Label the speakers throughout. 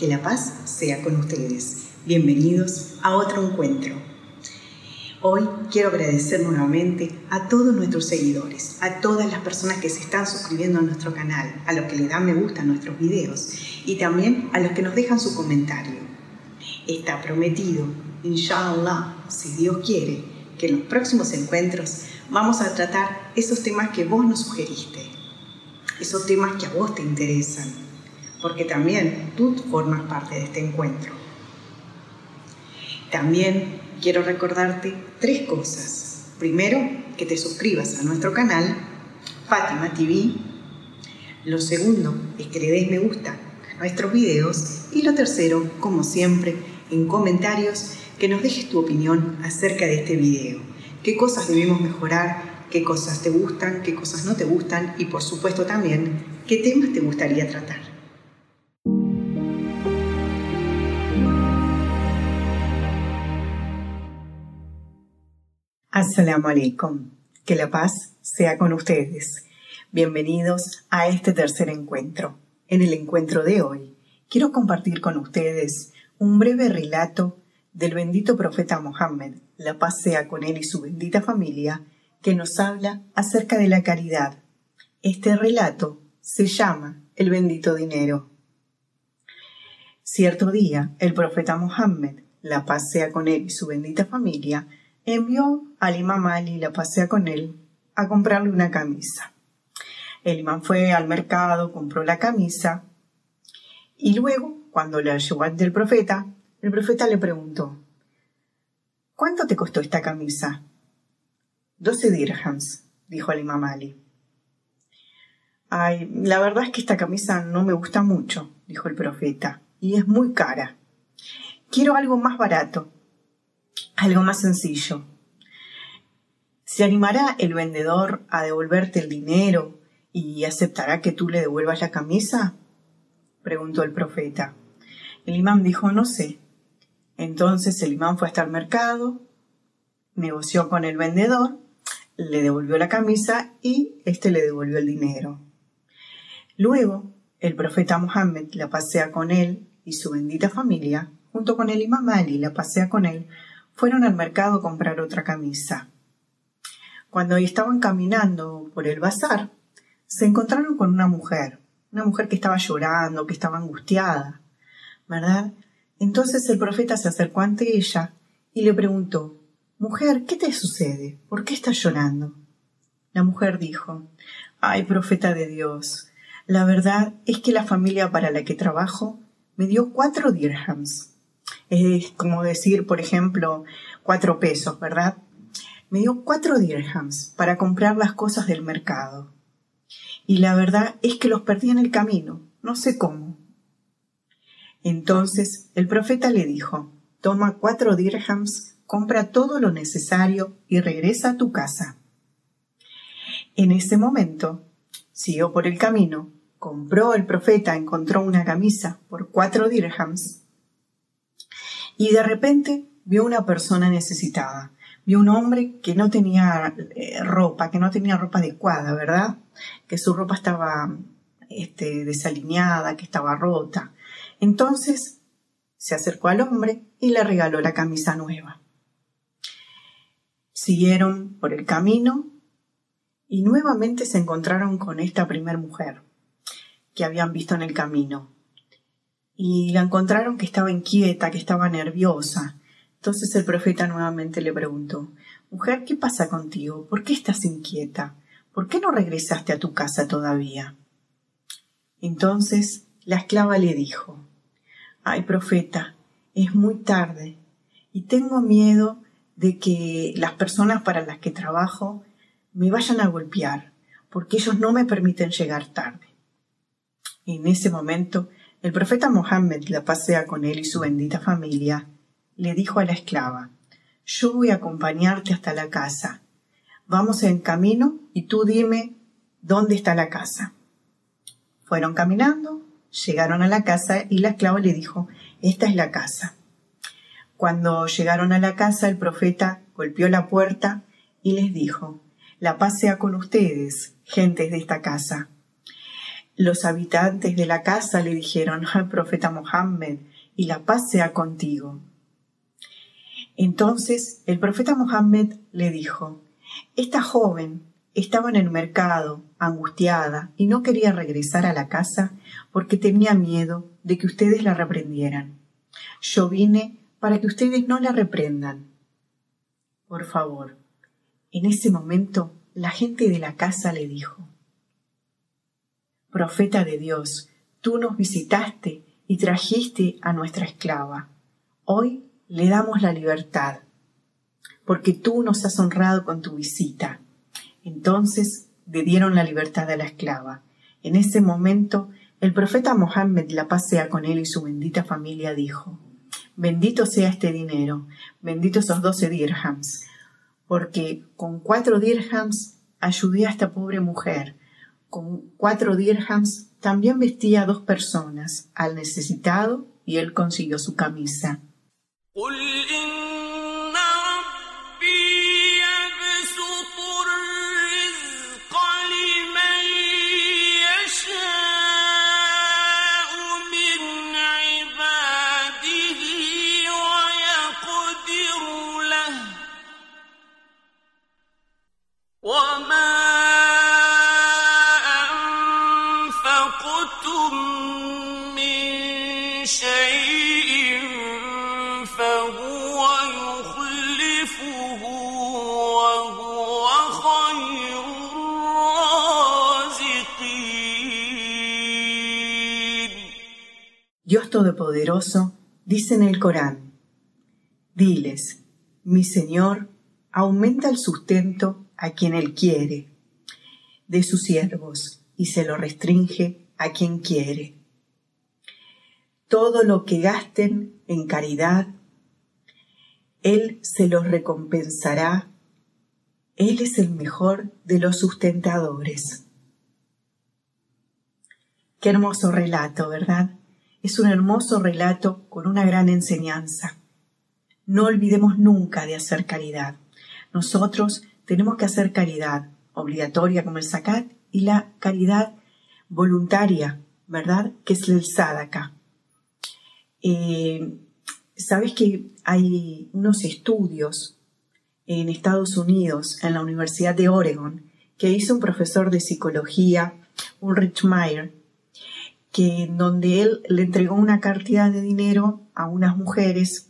Speaker 1: que la paz sea con ustedes. Bienvenidos a otro encuentro. Hoy quiero agradecer nuevamente a todos nuestros seguidores, a todas las personas que se están suscribiendo a nuestro canal, a los que le dan me gusta a nuestros videos y también a los que nos dejan su comentario. Está prometido, inshallah, si Dios quiere, que en los próximos encuentros vamos a tratar esos temas que vos nos sugeriste, esos temas que a vos te interesan, porque también tú formas parte de este encuentro. También quiero recordarte tres cosas. Primero, que te suscribas a nuestro canal, Fátima TV. Lo segundo es que le des me gusta a nuestros videos. Y lo tercero, como siempre, en comentarios, que nos dejes tu opinión acerca de este video. ¿Qué cosas debemos mejorar? ¿Qué cosas te gustan? ¿Qué cosas no te gustan? Y por supuesto también, ¿qué temas te gustaría tratar? Assalamu alaikum. Que la paz sea con ustedes. Bienvenidos a este tercer encuentro. En el encuentro de hoy, quiero compartir con ustedes un breve relato del bendito profeta Mohammed, la paz sea con él y su bendita familia, que nos habla acerca de la caridad. Este relato se llama El bendito dinero. Cierto día, el profeta Mohammed, la paz sea con él y su bendita familia, envió al imam Ali, la pasea con él, a comprarle una camisa. El imán fue al mercado, compró la camisa y luego, cuando le llevó ante el profeta, el profeta le preguntó, ¿Cuánto te costó esta camisa? Doce dirhams, dijo el imam Ali. Ay, la verdad es que esta camisa no me gusta mucho, dijo el profeta, y es muy cara. Quiero algo más barato, algo más sencillo. ¿Se animará el vendedor a devolverte el dinero y aceptará que tú le devuelvas la camisa? preguntó el profeta. El imán dijo, no sé. Entonces el imán fue hasta el mercado, negoció con el vendedor, le devolvió la camisa y éste le devolvió el dinero. Luego, el profeta Mohammed la pasea con él y su bendita familia, junto con el imán Ali la pasea con él, fueron al mercado a comprar otra camisa. Cuando estaban caminando por el bazar, se encontraron con una mujer, una mujer que estaba llorando, que estaba angustiada, ¿verdad? Entonces el profeta se acercó ante ella y le preguntó, Mujer, ¿qué te sucede? ¿Por qué estás llorando? La mujer dijo, Ay, profeta de Dios, la verdad es que la familia para la que trabajo me dio cuatro dirhams es como decir, por ejemplo, cuatro pesos, ¿verdad? Me dio cuatro dirhams para comprar las cosas del mercado. Y la verdad es que los perdí en el camino, no sé cómo. Entonces el profeta le dijo, toma cuatro dirhams, compra todo lo necesario y regresa a tu casa. En ese momento, siguió por el camino, compró el profeta, encontró una camisa por cuatro dirhams y de repente vio una persona necesitada. Vio un hombre que no tenía eh, ropa, que no tenía ropa adecuada, ¿verdad? Que su ropa estaba este, desalineada, que estaba rota. Entonces se acercó al hombre y le regaló la camisa nueva. Siguieron por el camino y nuevamente se encontraron con esta primer mujer que habían visto en el camino y la encontraron que estaba inquieta, que estaba nerviosa. Entonces el profeta nuevamente le preguntó, Mujer, ¿qué pasa contigo? ¿Por qué estás inquieta? ¿Por qué no regresaste a tu casa todavía? Entonces la esclava le dijo, Ay, profeta, es muy tarde y tengo miedo de que las personas para las que trabajo me vayan a golpear, porque ellos no me permiten llegar tarde. En ese momento el profeta Mohammed la pasea con él y su bendita familia. Le dijo a la esclava, yo voy a acompañarte hasta la casa. Vamos en camino y tú dime dónde está la casa. Fueron caminando, llegaron a la casa y la esclava le dijo, esta es la casa. Cuando llegaron a la casa, el profeta golpeó la puerta y les dijo, la paz sea con ustedes, gentes de esta casa. Los habitantes de la casa le dijeron al profeta Mohammed, y la paz sea contigo. Entonces el profeta Mohammed le dijo, Esta joven estaba en el mercado, angustiada, y no quería regresar a la casa porque tenía miedo de que ustedes la reprendieran. Yo vine para que ustedes no la reprendan. Por favor. En ese momento la gente de la casa le dijo, Profeta de Dios, tú nos visitaste y trajiste a nuestra esclava. Hoy le damos la libertad, porque tú nos has honrado con tu visita. Entonces le dieron la libertad a la esclava. En ese momento, el profeta Mohammed, la paz sea con él y su bendita familia, dijo, Bendito sea este dinero, benditos esos doce dirhams, porque con cuatro dirhams ayudé a esta pobre mujer, con cuatro dirhams, también vestía a dos personas, al necesitado, y él consiguió su camisa. Dios Todopoderoso dice en el Corán, diles, mi Señor aumenta el sustento a quien Él quiere, de sus siervos, y se lo restringe a quien quiere. Todo lo que gasten en caridad, Él se los recompensará. Él es el mejor de los sustentadores. Qué hermoso relato, ¿verdad? Es un hermoso relato con una gran enseñanza. No olvidemos nunca de hacer caridad. Nosotros tenemos que hacer caridad obligatoria como el zakat y la caridad voluntaria, ¿verdad? Que es el sadaka. Eh, Sabes que hay unos estudios en Estados Unidos, en la Universidad de Oregon, que hizo un profesor de psicología, Ulrich Meyer, que donde él le entregó una cantidad de dinero a unas mujeres,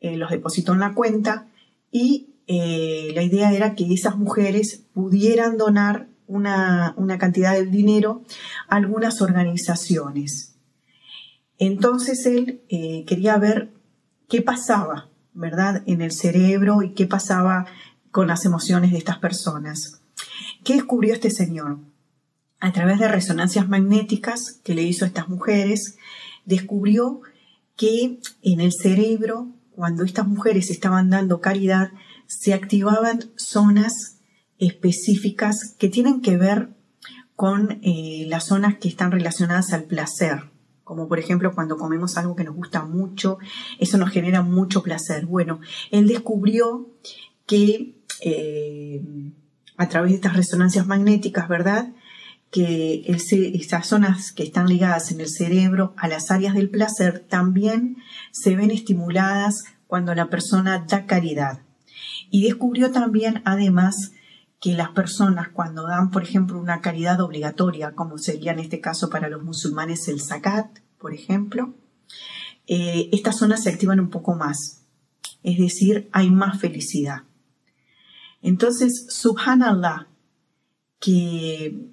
Speaker 1: eh, los depositó en la cuenta y eh, la idea era que esas mujeres pudieran donar una, cantidad de dinero a algunas organizaciones. Entonces él eh, quería ver qué pasaba, ¿verdad?, en el cerebro y qué pasaba con las emociones de estas personas. ¿Qué descubrió este señor? a través de resonancias magnéticas que le hizo a estas mujeres, descubrió que en el cerebro, cuando estas mujeres estaban dando caridad, se activaban zonas específicas que tienen que ver con eh, las zonas que están relacionadas al placer, como por ejemplo cuando comemos algo que nos gusta mucho, eso nos genera mucho placer. Bueno, él descubrió que eh, a través de estas resonancias magnéticas, ¿verdad? que estas zonas que están ligadas en el cerebro a las áreas del placer también se ven estimuladas cuando la persona da caridad. Y descubrió también, además, que las personas cuando dan, por ejemplo, una caridad obligatoria, como sería en este caso para los musulmanes el zakat, por ejemplo, eh, estas zonas se activan un poco más. Es decir, hay más felicidad. Entonces, subhanallah, que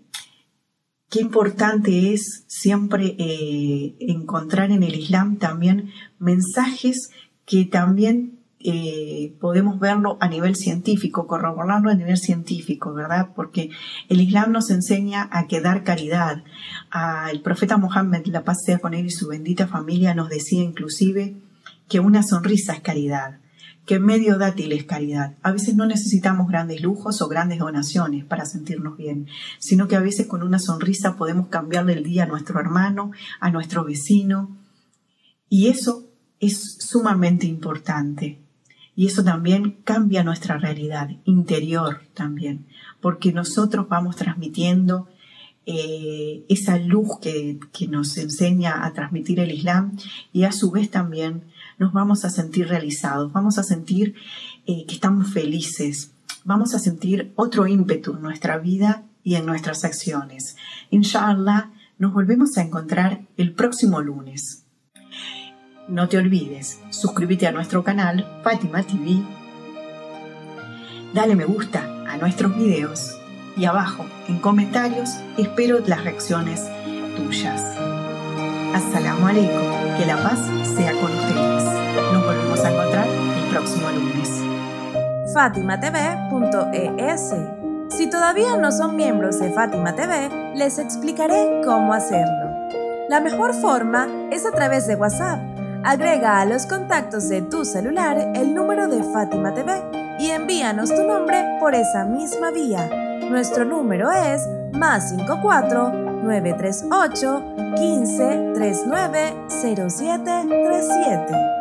Speaker 1: qué importante es siempre eh, encontrar en el Islam también mensajes que también eh, podemos verlo a nivel científico, corroborarlo a nivel científico, ¿verdad? Porque el Islam nos enseña a que dar caridad. el profeta Mohammed, la paz sea con él y su bendita familia, nos decía inclusive que una sonrisa es caridad que medio dátil es caridad. A veces no necesitamos grandes lujos o grandes donaciones para sentirnos bien, sino que a veces con una sonrisa podemos cambiarle el día a nuestro hermano, a nuestro vecino. Y eso es sumamente importante. Y eso también cambia nuestra realidad interior también, porque nosotros vamos transmitiendo eh, esa luz que, nos enseña a transmitir el Islam y a su vez también nos vamos a sentir realizados, vamos a sentir eh, que estamos felices, vamos a sentir otro ímpetu en nuestra vida y en nuestras acciones. Inshallah, nos volvemos a encontrar el próximo lunes. No te olvides, suscríbete a nuestro canal Fátima TV, dale me gusta a nuestros videos y abajo en comentarios espero las reacciones tuyas. Assalamu alaikum, que la paz sea con ustedes. Nos volvemos a encontrar el próximo lunes.
Speaker 2: FatimaTV.es Si todavía no son miembros de Fátima TV, les explicaré cómo hacerlo. La mejor forma es a través de WhatsApp. Agrega a los contactos de tu celular el número de Fátima TV y envíanos tu nombre por esa misma vía nuestro número es más 54 938 15 39 07 37.